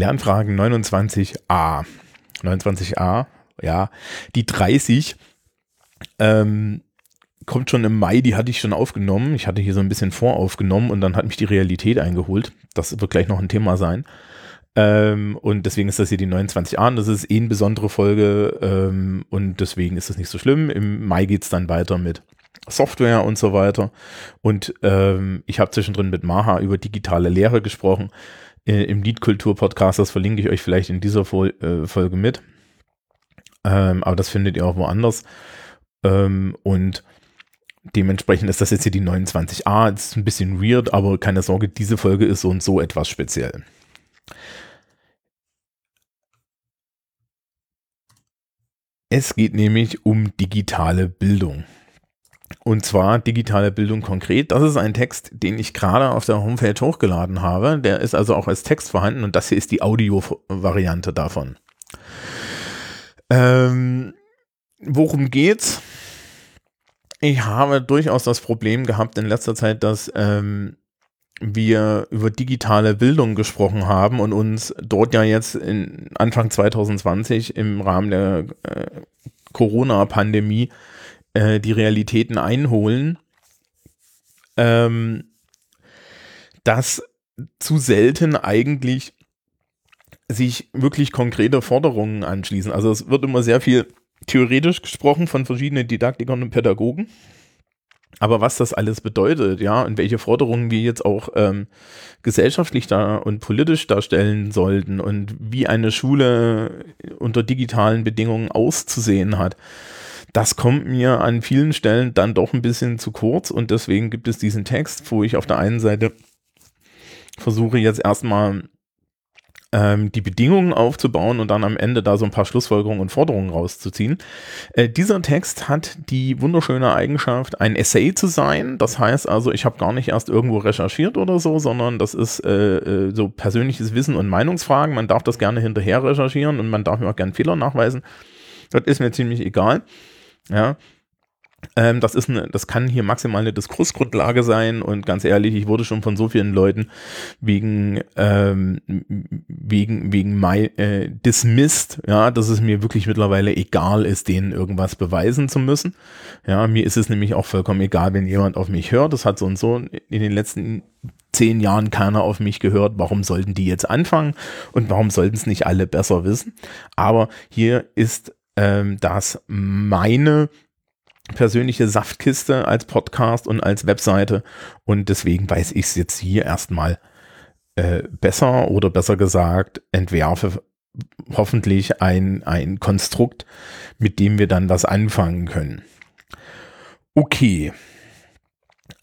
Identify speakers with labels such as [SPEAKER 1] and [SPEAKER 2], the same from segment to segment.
[SPEAKER 1] Lernfragen 29a. 29a, ja, die 30 ähm, kommt schon im Mai, die hatte ich schon aufgenommen. Ich hatte hier so ein bisschen voraufgenommen und dann hat mich die Realität eingeholt. Das wird gleich noch ein Thema sein. Ähm, und deswegen ist das hier die 29a und das ist eh eine besondere Folge ähm, und deswegen ist das nicht so schlimm. Im Mai geht es dann weiter mit Software und so weiter. Und ähm, ich habe zwischendrin mit Maha über digitale Lehre gesprochen. Äh, Im Liedkultur-Podcast, das verlinke ich euch vielleicht in dieser Fol äh, Folge mit. Ähm, aber das findet ihr auch woanders. Ähm, und dementsprechend ist das jetzt hier die 29a. Das ist ein bisschen weird, aber keine Sorge, diese Folge ist so und so etwas speziell. Es geht nämlich um digitale Bildung. Und zwar digitale Bildung konkret. Das ist ein Text, den ich gerade auf der Homepage hochgeladen habe. Der ist also auch als Text vorhanden und das hier ist die Audio-Variante davon. Ähm, worum geht's? Ich habe durchaus das Problem gehabt in letzter Zeit, dass ähm, wir über digitale Bildung gesprochen haben und uns dort ja jetzt Anfang 2020 im Rahmen der äh, Corona-Pandemie äh, die Realitäten einholen, ähm, dass zu selten eigentlich sich wirklich konkrete Forderungen anschließen. Also es wird immer sehr viel theoretisch gesprochen von verschiedenen Didaktikern und Pädagogen. Aber was das alles bedeutet, ja, und welche Forderungen wir jetzt auch ähm, gesellschaftlich da und politisch darstellen sollten und wie eine Schule unter digitalen Bedingungen auszusehen hat, das kommt mir an vielen Stellen dann doch ein bisschen zu kurz und deswegen gibt es diesen Text, wo ich auf der einen Seite versuche jetzt erstmal ähm, die Bedingungen aufzubauen und dann am Ende da so ein paar Schlussfolgerungen und Forderungen rauszuziehen. Äh, dieser Text hat die wunderschöne Eigenschaft, ein Essay zu sein. Das heißt also, ich habe gar nicht erst irgendwo recherchiert oder so, sondern das ist äh, äh, so persönliches Wissen und Meinungsfragen. Man darf das gerne hinterher recherchieren und man darf mir auch gerne Fehler nachweisen. Das ist mir ziemlich egal. Ja, ähm, das, ist eine, das kann hier maximal eine Diskursgrundlage sein und ganz ehrlich, ich wurde schon von so vielen Leuten wegen, ähm, wegen, wegen my, äh, dismissed, ja, dass es mir wirklich mittlerweile egal ist, denen irgendwas beweisen zu müssen. Ja, mir ist es nämlich auch vollkommen egal, wenn jemand auf mich hört. Das hat so und so in den letzten zehn Jahren keiner auf mich gehört. Warum sollten die jetzt anfangen und warum sollten es nicht alle besser wissen? Aber hier ist ähm, das meine persönliche Saftkiste als Podcast und als Webseite und deswegen weiß ich es jetzt hier erstmal äh, besser oder besser gesagt entwerfe hoffentlich ein, ein Konstrukt, mit dem wir dann was anfangen können. Okay.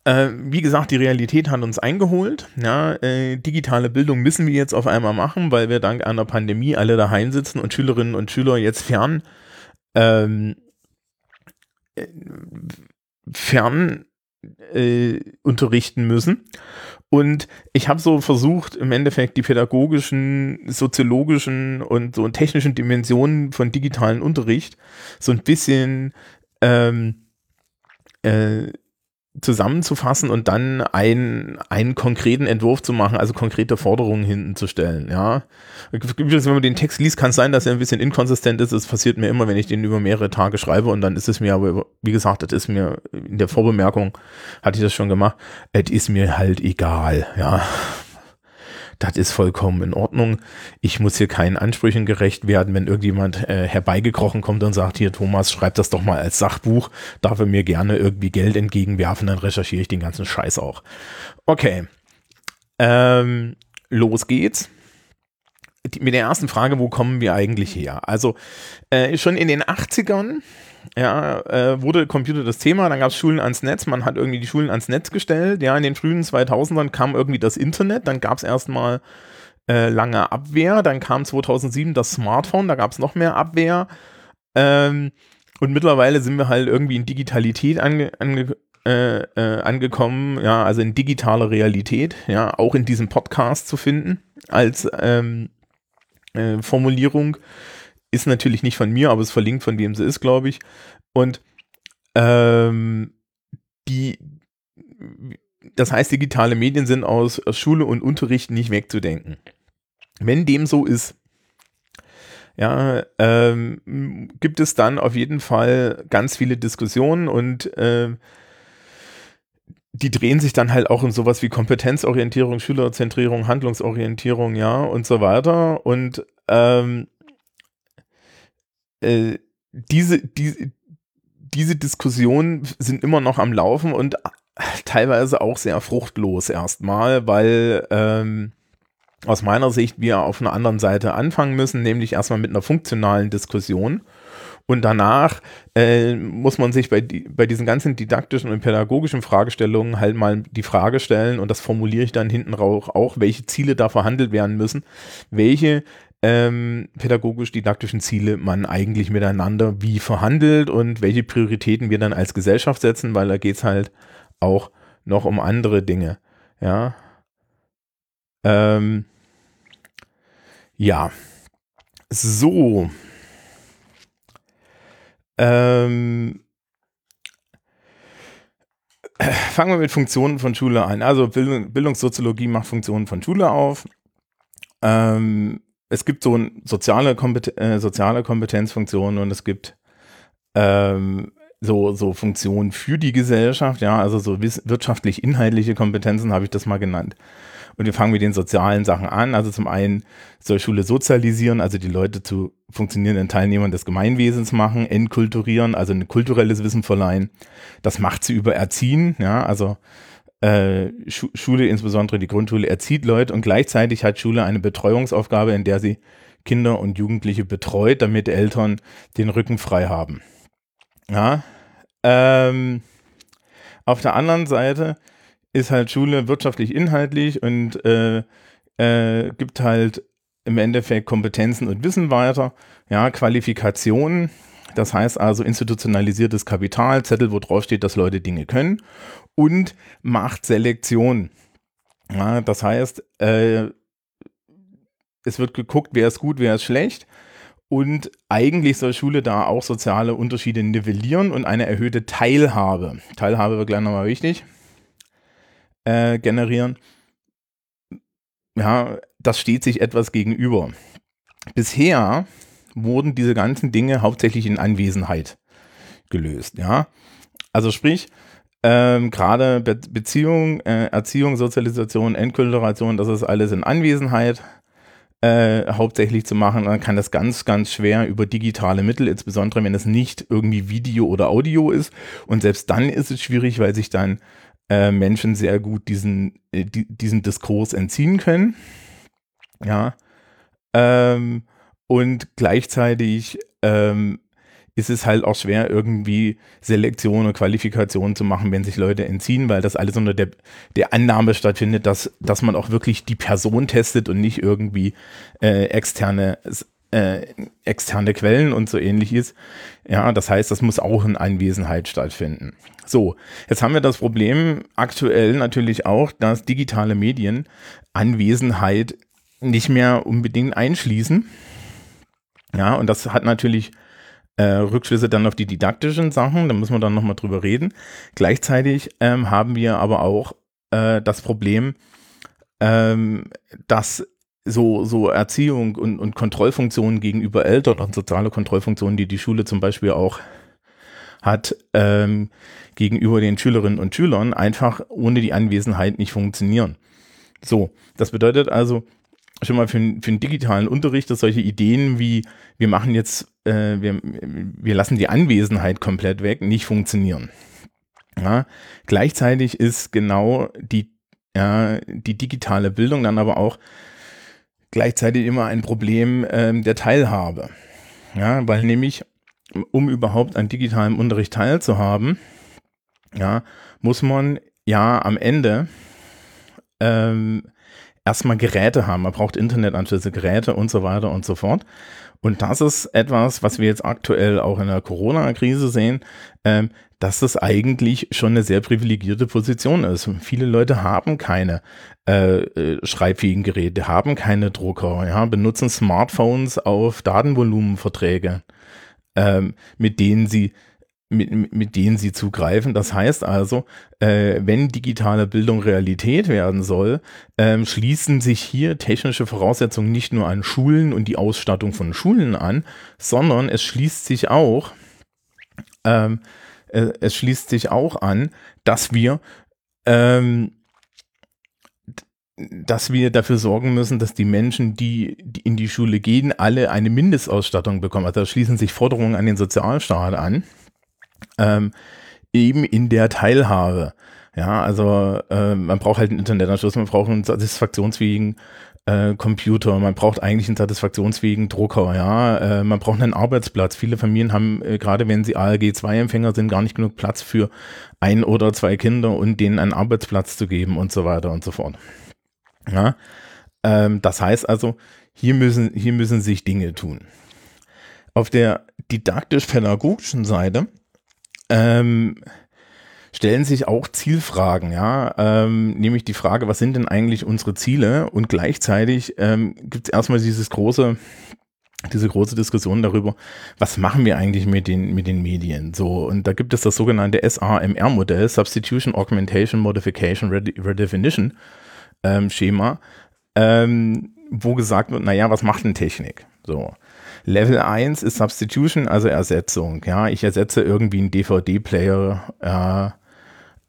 [SPEAKER 1] Äh, wie gesagt, die Realität hat uns eingeholt. Ja, äh, digitale Bildung müssen wir jetzt auf einmal machen, weil wir dank einer Pandemie alle daheim sitzen und Schülerinnen und Schüler jetzt fern ähm, fern äh, unterrichten müssen. Und ich habe so versucht, im Endeffekt die pädagogischen, soziologischen und so technischen Dimensionen von digitalen Unterricht so ein bisschen ähm, äh, zusammenzufassen und dann einen, einen konkreten Entwurf zu machen, also konkrete Forderungen hinten zu stellen, ja. Wenn man den Text liest, kann es sein, dass er ein bisschen inkonsistent ist. Das passiert mir immer, wenn ich den über mehrere Tage schreibe und dann ist es mir aber, wie gesagt, das ist mir in der Vorbemerkung, hatte ich das schon gemacht, es ist mir halt egal, ja das ist vollkommen in Ordnung. Ich muss hier keinen Ansprüchen gerecht werden, wenn irgendjemand äh, herbeigekrochen kommt und sagt, hier Thomas, schreib das doch mal als Sachbuch, darf er mir gerne irgendwie Geld entgegenwerfen, dann recherchiere ich den ganzen Scheiß auch. Okay, ähm, los geht's mit der ersten Frage, wo kommen wir eigentlich her? Also äh, schon in den 80ern ja, äh, wurde Computer das Thema, dann gab es Schulen ans Netz, man hat irgendwie die Schulen ans Netz gestellt. Ja, in den frühen 2000ern kam irgendwie das Internet, dann gab es erstmal äh, lange Abwehr, dann kam 2007 das Smartphone, da gab es noch mehr Abwehr. Ähm, und mittlerweile sind wir halt irgendwie in Digitalität ange, ange, äh, äh, angekommen, ja, also in digitaler Realität, ja, auch in diesem Podcast zu finden als ähm, äh, Formulierung. Ist natürlich nicht von mir, aber es verlinkt von wem sie ist, glaube ich. Und ähm, die, das heißt, digitale Medien sind aus, aus Schule und Unterricht nicht wegzudenken. Wenn dem so ist, ja, ähm, gibt es dann auf jeden Fall ganz viele Diskussionen und äh, die drehen sich dann halt auch um sowas wie Kompetenzorientierung, Schülerzentrierung, Handlungsorientierung, ja, und so weiter. Und ähm, äh, diese, die, diese Diskussionen sind immer noch am Laufen und teilweise auch sehr fruchtlos erstmal, weil ähm, aus meiner Sicht wir auf einer anderen Seite anfangen müssen, nämlich erstmal mit einer funktionalen Diskussion. Und danach äh, muss man sich bei, die, bei diesen ganzen didaktischen und pädagogischen Fragestellungen halt mal die Frage stellen, und das formuliere ich dann hinten raus auch, welche Ziele da verhandelt werden müssen, welche ähm, pädagogisch-didaktischen Ziele man eigentlich miteinander wie verhandelt und welche Prioritäten wir dann als Gesellschaft setzen, weil da geht es halt auch noch um andere Dinge. Ja. Ähm, ja. So. Ähm, fangen wir mit Funktionen von Schule an. Also Bildung, Bildungssoziologie macht Funktionen von Schule auf. Ähm, es gibt so ein soziale, Kompeten äh, soziale Kompetenzfunktionen und es gibt ähm, so, so Funktionen für die Gesellschaft, ja, also so wirtschaftlich-inhaltliche Kompetenzen habe ich das mal genannt. Und wir fangen mit den sozialen Sachen an. Also zum einen soll Schule sozialisieren, also die Leute zu funktionierenden Teilnehmern des Gemeinwesens machen, entkulturieren, also ein kulturelles Wissen verleihen. Das macht sie über Erziehen, ja, also äh, Schule, insbesondere die Grundschule, erzieht Leute und gleichzeitig hat Schule eine Betreuungsaufgabe, in der sie Kinder und Jugendliche betreut, damit Eltern den Rücken frei haben. Ja. Ähm, auf der anderen Seite ist halt Schule wirtschaftlich inhaltlich und äh, äh, gibt halt im Endeffekt Kompetenzen und Wissen weiter, ja, Qualifikationen, das heißt also institutionalisiertes Kapital, Zettel, wo drauf steht, dass Leute Dinge können und macht Selektion. Ja, das heißt, äh, es wird geguckt, wer ist gut, wer ist schlecht und eigentlich soll Schule da auch soziale Unterschiede nivellieren und eine erhöhte Teilhabe, Teilhabe wird gleich nochmal wichtig, äh, generieren. Ja, das steht sich etwas gegenüber. Bisher wurden diese ganzen Dinge hauptsächlich in Anwesenheit gelöst. Ja, also sprich, ähm, gerade Be Beziehung, äh, Erziehung, Sozialisation, Entkulturation, das ist alles in Anwesenheit äh, hauptsächlich zu machen, dann kann das ganz, ganz schwer über digitale Mittel, insbesondere wenn es nicht irgendwie Video oder Audio ist. Und selbst dann ist es schwierig, weil sich dann äh, Menschen sehr gut diesen, äh, die, diesen Diskurs entziehen können. Ja. Ähm, und gleichzeitig ähm, ist es halt auch schwer, irgendwie Selektion und Qualifikation zu machen, wenn sich Leute entziehen, weil das alles unter der, der Annahme stattfindet, dass, dass man auch wirklich die Person testet und nicht irgendwie äh, externe, äh, externe Quellen und so ähnlich ist. Ja, das heißt, das muss auch in Anwesenheit stattfinden. So, jetzt haben wir das Problem aktuell natürlich auch, dass digitale Medien Anwesenheit nicht mehr unbedingt einschließen. Ja, und das hat natürlich äh, Rückschlüsse dann auf die didaktischen Sachen, da müssen wir dann nochmal drüber reden. Gleichzeitig ähm, haben wir aber auch äh, das Problem, ähm, dass so, so Erziehung und, und Kontrollfunktionen gegenüber Eltern und soziale Kontrollfunktionen, die die Schule zum Beispiel auch hat, ähm, gegenüber den Schülerinnen und Schülern einfach ohne die Anwesenheit nicht funktionieren. So, das bedeutet also, schon mal für, für den digitalen Unterricht, dass solche Ideen wie wir machen jetzt, äh, wir, wir lassen die Anwesenheit komplett weg, nicht funktionieren. Ja, gleichzeitig ist genau die, ja, die digitale Bildung dann aber auch gleichzeitig immer ein Problem ähm, der Teilhabe. Ja, weil nämlich, um überhaupt an digitalem Unterricht teilzuhaben, ja, muss man ja am Ende ähm, erstmal Geräte haben. Man braucht Internetanschlüsse, Geräte und so weiter und so fort. Und das ist etwas, was wir jetzt aktuell auch in der Corona-Krise sehen, ähm, dass das eigentlich schon eine sehr privilegierte Position ist. Viele Leute haben keine äh, äh, schreibfähigen Geräte, haben keine Drucker, ja, benutzen Smartphones auf Datenvolumenverträge, ähm, mit denen sie mit, mit denen sie zugreifen. Das heißt also, äh, wenn digitale Bildung Realität werden soll, ähm, schließen sich hier technische Voraussetzungen nicht nur an Schulen und die Ausstattung von Schulen an, sondern es schließt sich auch, ähm, äh, es schließt sich auch an, dass wir ähm, dass wir dafür sorgen müssen, dass die Menschen, die, die, in die Schule gehen, alle eine Mindestausstattung bekommen. Also da schließen sich Forderungen an den Sozialstaat an, ähm, eben in der Teilhabe. Ja, also äh, man braucht halt einen Internetanschluss, man braucht einen satisfaktionsfähigen äh, Computer, man braucht eigentlich einen satisfaktionsfähigen Drucker, ja, äh, man braucht einen Arbeitsplatz. Viele Familien haben, äh, gerade wenn sie ALG-2-Empfänger sind, gar nicht genug Platz für ein oder zwei Kinder und denen einen Arbeitsplatz zu geben und so weiter und so fort. Ja, ähm, das heißt also, hier müssen, hier müssen sich Dinge tun. Auf der didaktisch-pädagogischen Seite ähm, stellen sich auch Zielfragen, ja, ähm, nämlich die Frage, was sind denn eigentlich unsere Ziele? Und gleichzeitig ähm, gibt es erstmal dieses große, diese große Diskussion darüber, was machen wir eigentlich mit den, mit den Medien? So, und da gibt es das sogenannte SAMR-Modell, Substitution, Augmentation, Modification, Redefinition ähm, Schema, ähm, wo gesagt wird, naja, was macht denn Technik? So. Level 1 ist Substitution, also Ersetzung. Ja, ich ersetze irgendwie einen DVD-Player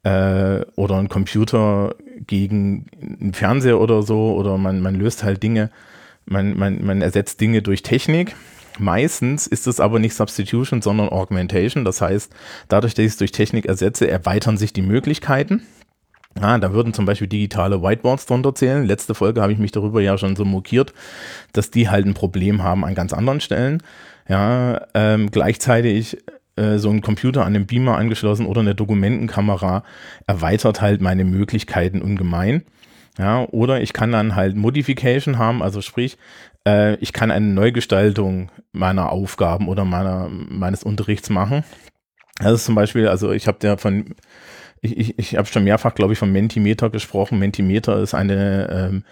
[SPEAKER 1] äh, äh, oder einen Computer gegen einen Fernseher oder so, oder man, man löst halt Dinge, man, man, man ersetzt Dinge durch Technik. Meistens ist es aber nicht Substitution, sondern Augmentation. Das heißt, dadurch, dass ich es durch Technik ersetze, erweitern sich die Möglichkeiten. Ja, da würden zum Beispiel digitale Whiteboards drunter zählen. Letzte Folge habe ich mich darüber ja schon so mokiert, dass die halt ein Problem haben an ganz anderen Stellen. Ja, ähm, gleichzeitig äh, so ein Computer an den Beamer angeschlossen oder eine Dokumentenkamera erweitert halt meine Möglichkeiten ungemein. Ja, oder ich kann dann halt Modification haben, also sprich, äh, ich kann eine Neugestaltung meiner Aufgaben oder meiner, meines Unterrichts machen. Das ist zum Beispiel, also ich habe ja von ich, ich, ich habe schon mehrfach, glaube ich, von Mentimeter gesprochen. Mentimeter ist eine ähm,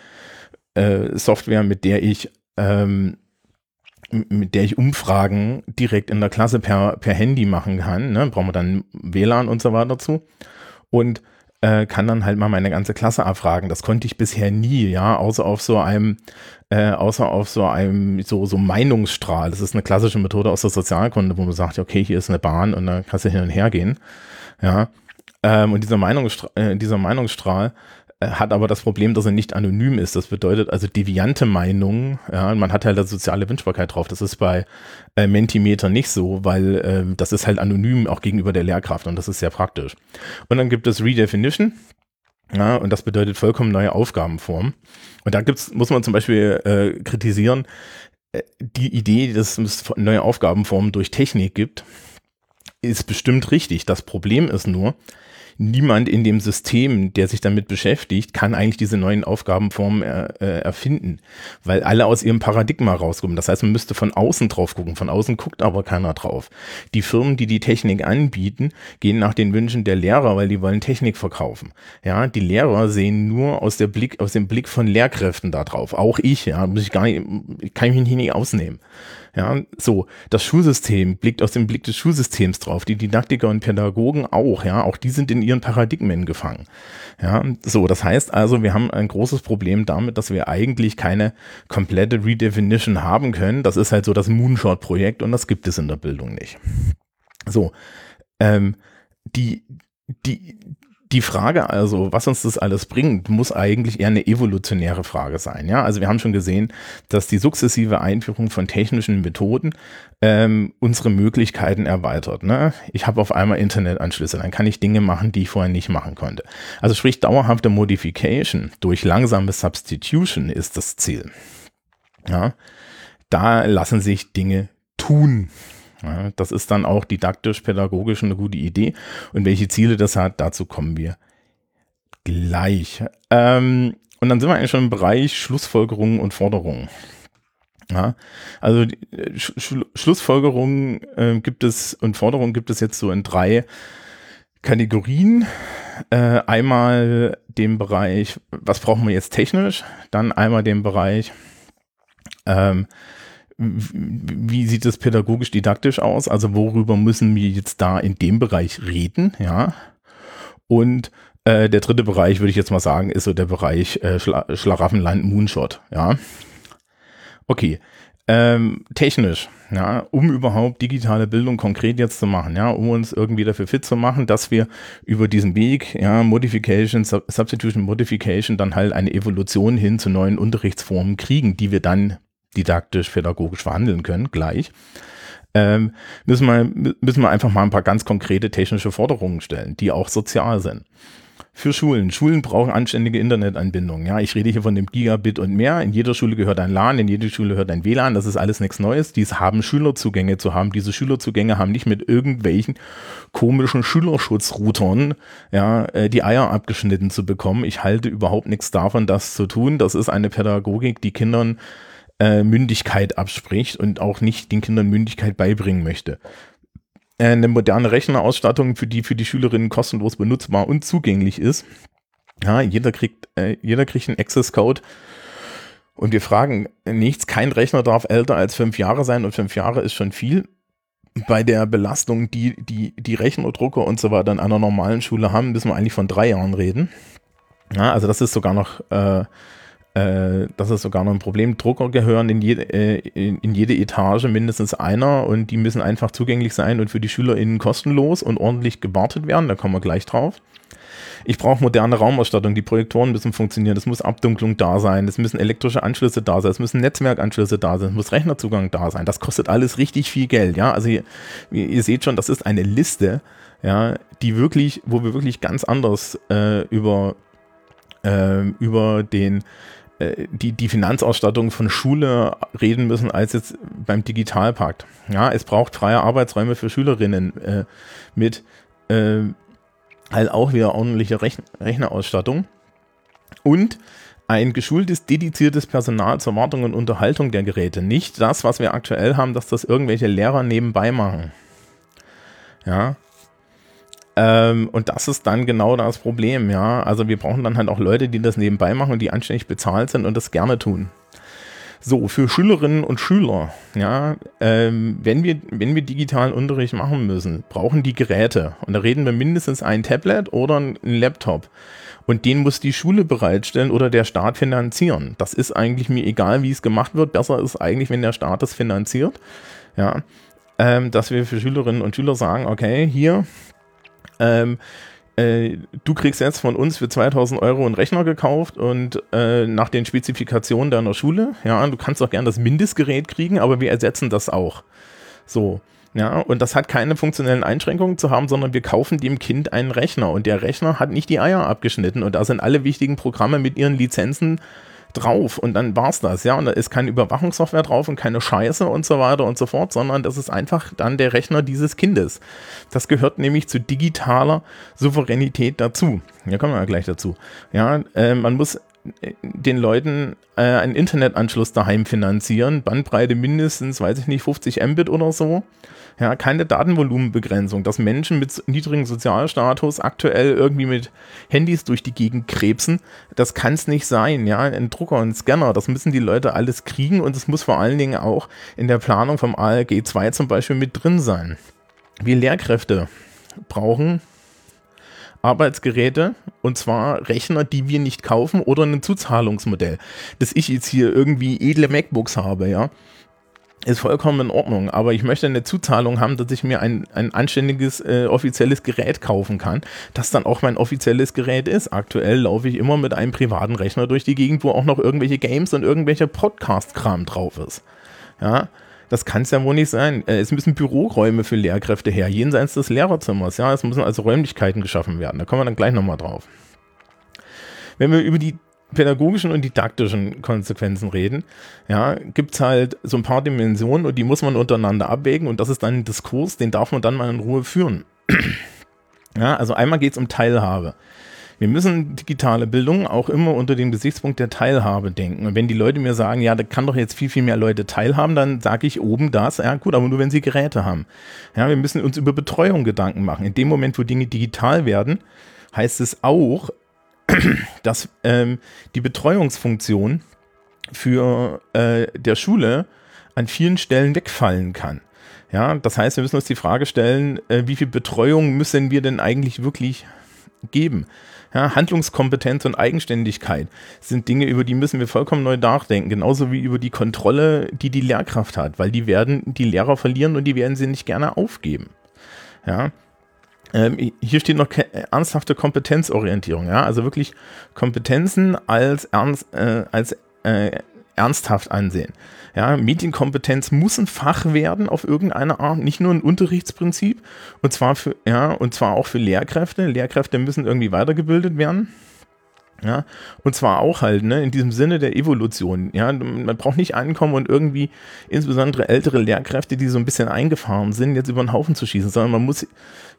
[SPEAKER 1] äh, Software, mit der ich ähm, mit der ich Umfragen direkt in der Klasse per, per Handy machen kann. Ne? Brauchen wir dann WLAN und so weiter zu. Und äh, kann dann halt mal meine ganze Klasse abfragen. Das konnte ich bisher nie, ja, außer auf so einem, äh, außer auf so einem so, so Meinungsstrahl. Das ist eine klassische Methode aus der Sozialkunde, wo man sagt, okay, hier ist eine Bahn und dann kannst du hin und her gehen. Ja. Ähm, und dieser, Meinungsstrahl, äh, dieser Meinungsstrahl äh, hat aber das Problem, dass er nicht anonym ist. Das bedeutet also deviante Meinungen, ja, man hat halt da soziale Wünschbarkeit drauf. Das ist bei äh, Mentimeter nicht so, weil äh, das ist halt anonym auch gegenüber der Lehrkraft und das ist sehr praktisch. Und dann gibt es Redefinition. Ja, und das bedeutet vollkommen neue Aufgabenformen. Und da gibt's, muss man zum Beispiel äh, kritisieren, äh, die Idee, dass es neue Aufgabenformen durch Technik gibt, ist bestimmt richtig. Das Problem ist nur, niemand in dem System, der sich damit beschäftigt, kann eigentlich diese neuen Aufgabenformen er, äh, erfinden, weil alle aus ihrem Paradigma rauskommen. Das heißt, man müsste von außen drauf gucken. Von außen guckt aber keiner drauf. Die Firmen, die die Technik anbieten, gehen nach den Wünschen der Lehrer, weil die wollen Technik verkaufen. Ja, die Lehrer sehen nur aus der Blick, aus dem Blick von Lehrkräften da drauf. Auch ich, ja, muss ich gar nicht, kann ich mich nicht ausnehmen. Ja, so, das Schulsystem blickt aus dem Blick des Schulsystems drauf, die Didaktiker und Pädagogen auch, ja, auch die sind in ihren Paradigmen gefangen. Ja, so, das heißt also, wir haben ein großes Problem damit, dass wir eigentlich keine komplette Redefinition haben können. Das ist halt so das Moonshot-Projekt und das gibt es in der Bildung nicht. So, ähm, die, die, die Frage also, was uns das alles bringt, muss eigentlich eher eine evolutionäre Frage sein. Ja, also wir haben schon gesehen, dass die sukzessive Einführung von technischen Methoden ähm, unsere Möglichkeiten erweitert. Ne? Ich habe auf einmal Internetanschlüsse, dann kann ich Dinge machen, die ich vorher nicht machen konnte. Also sprich, dauerhafte Modification durch langsame Substitution ist das Ziel. Ja, da lassen sich Dinge tun. Ja, das ist dann auch didaktisch, pädagogisch eine gute Idee. Und welche Ziele das hat, dazu kommen wir gleich. Ähm, und dann sind wir eigentlich schon im Bereich Schlussfolgerungen und Forderungen. Ja, also äh, Sch Sch Schlussfolgerungen äh, gibt es und Forderungen gibt es jetzt so in drei Kategorien. Äh, einmal den Bereich, was brauchen wir jetzt technisch? Dann einmal den Bereich, ähm, wie sieht es pädagogisch didaktisch aus? Also worüber müssen wir jetzt da in dem Bereich reden? Ja. Und äh, der dritte Bereich, würde ich jetzt mal sagen, ist so der Bereich äh, Schla Schlaraffenland Moonshot. Ja. Okay. Ähm, technisch, ja, um überhaupt digitale Bildung konkret jetzt zu machen, ja, um uns irgendwie dafür fit zu machen, dass wir über diesen Weg, ja, Modification, Sub Substitution Modification, dann halt eine Evolution hin zu neuen Unterrichtsformen kriegen, die wir dann didaktisch, pädagogisch verhandeln können, gleich, ähm, müssen, wir, müssen wir einfach mal ein paar ganz konkrete technische Forderungen stellen, die auch sozial sind für Schulen. Schulen brauchen anständige Internetanbindungen. Ja, ich rede hier von dem Gigabit und mehr. In jeder Schule gehört ein LAN, in jeder Schule gehört ein WLAN. Das ist alles nichts Neues. Dies haben Schülerzugänge zu haben. Diese Schülerzugänge haben nicht mit irgendwelchen komischen Schülerschutzroutern ja, äh, die Eier abgeschnitten zu bekommen. Ich halte überhaupt nichts davon, das zu tun. Das ist eine Pädagogik, die Kindern äh, Mündigkeit abspricht und auch nicht den Kindern Mündigkeit beibringen möchte. Äh, eine moderne Rechnerausstattung, für die für die Schülerinnen kostenlos benutzbar und zugänglich ist. Ja, jeder kriegt, äh, jeder kriegt einen Access Code. Und wir fragen nichts, kein Rechner darf älter als fünf Jahre sein und fünf Jahre ist schon viel. Bei der Belastung, die die, die Rechnerdrucker und so weiter in einer normalen Schule haben, müssen wir eigentlich von drei Jahren reden. Ja, also das ist sogar noch äh, äh, das ist sogar noch ein Problem. Drucker gehören in jede, äh, in, jede Etage mindestens einer und die müssen einfach zugänglich sein und für die SchülerInnen kostenlos und ordentlich gewartet werden. Da kommen wir gleich drauf. Ich brauche moderne Raumausstattung. Die Projektoren müssen funktionieren. Es muss Abdunklung da sein. Es müssen elektrische Anschlüsse da sein. Es müssen Netzwerkanschlüsse da sein. Es muss Rechnerzugang da sein. Das kostet alles richtig viel Geld. Ja, also ihr, ihr seht schon, das ist eine Liste, ja, die wirklich, wo wir wirklich ganz anders äh, über, äh, über den die, die Finanzausstattung von Schule reden müssen als jetzt beim Digitalpakt. Ja, es braucht freie Arbeitsräume für Schülerinnen äh, mit äh, halt auch wieder ordentliche Rechn Rechnerausstattung und ein geschultes, dediziertes Personal zur Wartung und Unterhaltung der Geräte. Nicht das, was wir aktuell haben, dass das irgendwelche Lehrer nebenbei machen. Ja, ähm, und das ist dann genau das Problem, ja. Also wir brauchen dann halt auch Leute, die das nebenbei machen und die anständig bezahlt sind und das gerne tun. So, für Schülerinnen und Schüler, ja, ähm, wenn, wir, wenn wir digitalen Unterricht machen müssen, brauchen die Geräte. Und da reden wir mindestens ein Tablet oder ein Laptop. Und den muss die Schule bereitstellen oder der Staat finanzieren. Das ist eigentlich mir egal, wie es gemacht wird. Besser ist eigentlich, wenn der Staat es finanziert. Ja, ähm, dass wir für Schülerinnen und Schüler sagen, okay, hier, ähm, äh, du kriegst jetzt von uns für 2000 Euro einen Rechner gekauft und äh, nach den Spezifikationen deiner Schule, ja, du kannst auch gern das Mindestgerät kriegen, aber wir ersetzen das auch. So. Ja, und das hat keine funktionellen Einschränkungen zu haben, sondern wir kaufen dem Kind einen Rechner und der Rechner hat nicht die Eier abgeschnitten und da sind alle wichtigen Programme mit ihren Lizenzen drauf und dann war's das, ja. Und da ist keine Überwachungssoftware drauf und keine Scheiße und so weiter und so fort, sondern das ist einfach dann der Rechner dieses Kindes. Das gehört nämlich zu digitaler Souveränität dazu. Ja, kommen wir gleich dazu. Ja, äh, man muss den Leuten äh, einen Internetanschluss daheim finanzieren, Bandbreite mindestens, weiß ich nicht, 50 Mbit oder so. Ja, keine Datenvolumenbegrenzung, dass Menschen mit niedrigem Sozialstatus aktuell irgendwie mit Handys durch die Gegend krebsen, das kann es nicht sein. Ja, ein Drucker und Scanner, das müssen die Leute alles kriegen und es muss vor allen Dingen auch in der Planung vom ALG 2 zum Beispiel mit drin sein. Wir Lehrkräfte brauchen Arbeitsgeräte und zwar Rechner, die wir nicht kaufen oder ein Zuzahlungsmodell. Dass ich jetzt hier irgendwie edle MacBooks habe, ja, ist vollkommen in Ordnung, aber ich möchte eine Zuzahlung haben, dass ich mir ein, ein anständiges äh, offizielles Gerät kaufen kann, das dann auch mein offizielles Gerät ist. Aktuell laufe ich immer mit einem privaten Rechner durch die Gegend, wo auch noch irgendwelche Games und irgendwelcher Podcast-Kram drauf ist. Ja, das kann es ja wohl nicht sein. Äh, es müssen Büroräume für Lehrkräfte her, jenseits des Lehrerzimmers. Ja, es müssen also Räumlichkeiten geschaffen werden. Da kommen wir dann gleich nochmal drauf. Wenn wir über die pädagogischen und didaktischen Konsequenzen reden, ja, gibt es halt so ein paar Dimensionen und die muss man untereinander abwägen und das ist dann ein Diskurs, den darf man dann mal in Ruhe führen. ja, also einmal geht es um Teilhabe. Wir müssen digitale Bildung auch immer unter dem Gesichtspunkt der Teilhabe denken. Und wenn die Leute mir sagen, ja, da kann doch jetzt viel, viel mehr Leute teilhaben, dann sage ich oben das, ja gut, aber nur wenn sie Geräte haben. Ja, wir müssen uns über Betreuung Gedanken machen. In dem Moment, wo Dinge digital werden, heißt es auch, dass ähm, die Betreuungsfunktion für äh, der Schule an vielen Stellen wegfallen kann. Ja, das heißt, wir müssen uns die Frage stellen, äh, wie viel Betreuung müssen wir denn eigentlich wirklich geben? Ja, Handlungskompetenz und Eigenständigkeit sind Dinge, über die müssen wir vollkommen neu nachdenken, genauso wie über die Kontrolle, die die Lehrkraft hat, weil die werden die Lehrer verlieren und die werden sie nicht gerne aufgeben. Ja, ähm, hier steht noch ernsthafte Kompetenzorientierung, ja, also wirklich Kompetenzen als, ernst, äh, als äh, ernsthaft ansehen. Ja, Medienkompetenz muss ein Fach werden auf irgendeine Art, nicht nur ein Unterrichtsprinzip. Und zwar für, ja, und zwar auch für Lehrkräfte. Lehrkräfte müssen irgendwie weitergebildet werden. Ja, und zwar auch halt, ne, in diesem Sinne der Evolution. Ja, man braucht nicht ankommen und irgendwie insbesondere ältere Lehrkräfte, die so ein bisschen eingefahren sind, jetzt über den Haufen zu schießen, sondern man muss,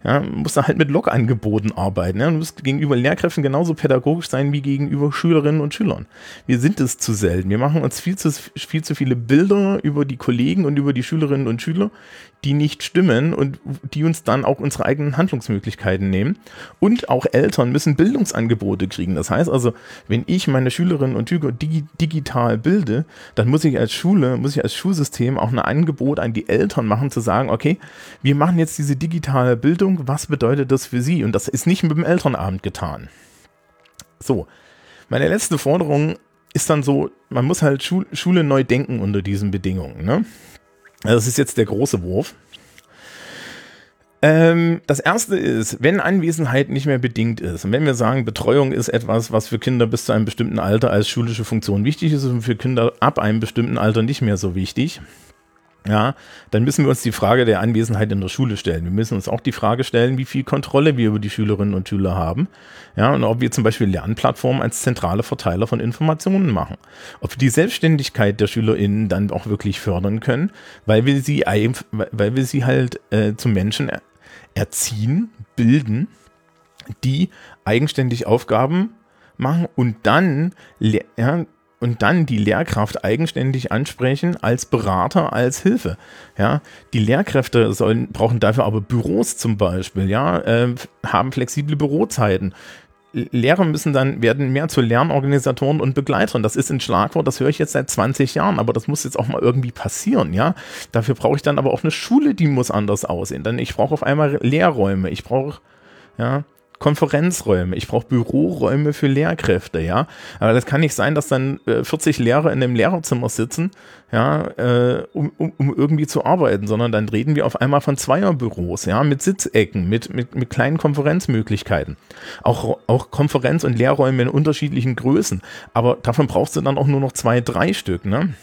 [SPEAKER 1] ja, muss da halt mit Log-Angeboten arbeiten. Ja, man muss gegenüber Lehrkräften genauso pädagogisch sein wie gegenüber Schülerinnen und Schülern. Wir sind es zu selten. Wir machen uns viel zu, viel zu viele Bilder über die Kollegen und über die Schülerinnen und Schüler, die nicht stimmen und die uns dann auch unsere eigenen Handlungsmöglichkeiten nehmen. Und auch Eltern müssen Bildungsangebote kriegen. Das heißt also, wenn ich meine Schülerinnen und Schüler digi digital bilde, dann muss ich als Schule, muss ich als Schulsystem auch ein Angebot an die Eltern machen, zu sagen, okay, wir machen jetzt diese digitale Bildung, was bedeutet das für sie? Und das ist nicht mit dem Elternabend getan. So, meine letzte Forderung ist dann so, man muss halt Schule neu denken unter diesen Bedingungen. Ne? Also das ist jetzt der große Wurf. Ähm, das erste ist, wenn Anwesenheit nicht mehr bedingt ist und wenn wir sagen, Betreuung ist etwas, was für Kinder bis zu einem bestimmten Alter als schulische Funktion wichtig ist und für Kinder ab einem bestimmten Alter nicht mehr so wichtig, ja, dann müssen wir uns die Frage der Anwesenheit in der Schule stellen. Wir müssen uns auch die Frage stellen, wie viel Kontrolle wir über die Schülerinnen und Schüler haben. Ja, und ob wir zum Beispiel Lernplattformen als zentrale Verteiler von Informationen machen. Ob wir die Selbstständigkeit der SchülerInnen dann auch wirklich fördern können, weil wir sie, weil wir sie halt äh, zu Menschen erziehen, bilden, die eigenständig Aufgaben machen und dann ja, und dann die Lehrkraft eigenständig ansprechen als Berater, als Hilfe. Ja, die Lehrkräfte sollen, brauchen dafür aber Büros zum Beispiel, ja, äh, haben flexible Bürozeiten. Lehrer müssen dann, werden mehr zu Lernorganisatoren und Begleitern. Das ist ein Schlagwort, das höre ich jetzt seit 20 Jahren, aber das muss jetzt auch mal irgendwie passieren, ja. Dafür brauche ich dann aber auch eine Schule, die muss anders aussehen. Denn ich brauche auf einmal Lehrräume, ich brauche, ja, Konferenzräume, ich brauche Büroräume für Lehrkräfte, ja. Aber das kann nicht sein, dass dann äh, 40 Lehrer in einem Lehrerzimmer sitzen, ja, äh, um, um, um, irgendwie zu arbeiten, sondern dann reden wir auf einmal von Zweierbüros, ja, mit Sitzecken, mit, mit, mit kleinen Konferenzmöglichkeiten. Auch, auch Konferenz- und Lehrräume in unterschiedlichen Größen. Aber davon brauchst du dann auch nur noch zwei, drei Stück, ne?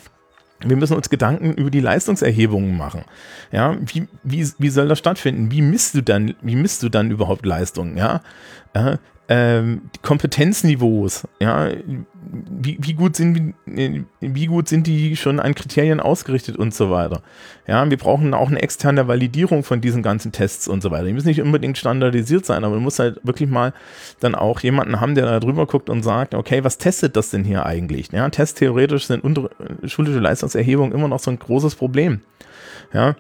[SPEAKER 1] Wir müssen uns Gedanken über die Leistungserhebungen machen. Ja, wie, wie, wie soll das stattfinden? Wie misst du dann, wie misst du dann überhaupt Leistungen? Ja, äh, ähm, Kompetenzniveaus, ja, wie, wie, gut sind, wie gut sind die schon an Kriterien ausgerichtet und so weiter. Ja, wir brauchen auch eine externe Validierung von diesen ganzen Tests und so weiter. Die müssen nicht unbedingt standardisiert sein, aber man muss halt wirklich mal dann auch jemanden haben, der da drüber guckt und sagt, okay, was testet das denn hier eigentlich? Ja, testtheoretisch sind unter, schulische Leistungserhebungen immer noch so ein großes Problem. Ja,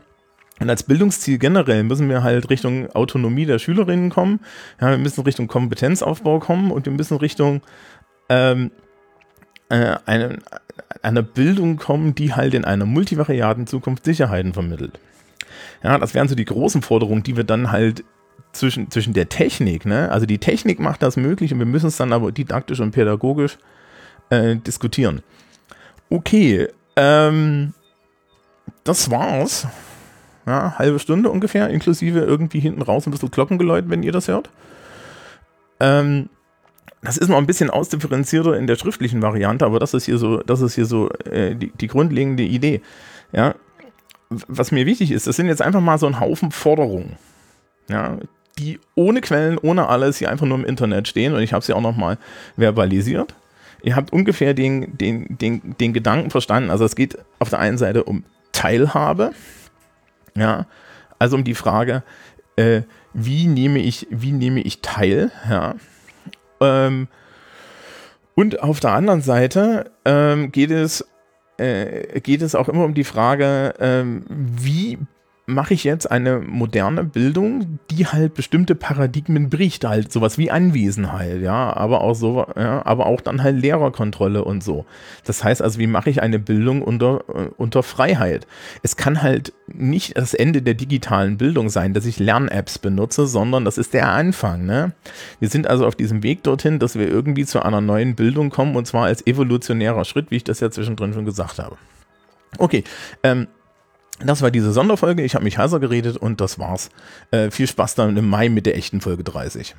[SPEAKER 1] und als Bildungsziel generell müssen wir halt Richtung Autonomie der Schülerinnen kommen. Ja, wir müssen Richtung Kompetenzaufbau kommen und wir müssen Richtung ähm, äh, eine, einer Bildung kommen, die halt in einer multivariaten Zukunft Sicherheiten vermittelt. Ja, das wären so die großen Forderungen, die wir dann halt zwischen, zwischen der Technik, ne? also die Technik macht das möglich und wir müssen es dann aber didaktisch und pädagogisch äh, diskutieren. Okay, ähm, das war's ja, halbe Stunde ungefähr, inklusive irgendwie hinten raus ein bisschen Glockengeläut, wenn ihr das hört. Ähm, das ist noch ein bisschen ausdifferenzierter in der schriftlichen Variante, aber das ist hier so, das ist hier so äh, die, die grundlegende Idee. Ja, was mir wichtig ist, das sind jetzt einfach mal so ein Haufen Forderungen, ja, die ohne Quellen, ohne alles hier einfach nur im Internet stehen und ich habe sie auch nochmal verbalisiert. Ihr habt ungefähr den, den, den, den Gedanken verstanden. Also es geht auf der einen Seite um Teilhabe, ja, also um die Frage, äh, wie nehme ich, wie nehme ich teil, ja. Ähm, und auf der anderen Seite ähm, geht es äh, geht es auch immer um die Frage, ähm, wie mache ich jetzt eine moderne Bildung, die halt bestimmte Paradigmen bricht, halt sowas wie Anwesenheit, ja, aber auch so, ja, aber auch dann halt Lehrerkontrolle und so. Das heißt also, wie mache ich eine Bildung unter, äh, unter Freiheit? Es kann halt nicht das Ende der digitalen Bildung sein, dass ich Lern-Apps benutze, sondern das ist der Anfang, ne? Wir sind also auf diesem Weg dorthin, dass wir irgendwie zu einer neuen Bildung kommen und zwar als evolutionärer Schritt, wie ich das ja zwischendrin schon gesagt habe. Okay, ähm, das war diese Sonderfolge. Ich habe mich heiser geredet und das war's. Äh, viel Spaß dann im Mai mit der echten Folge 30.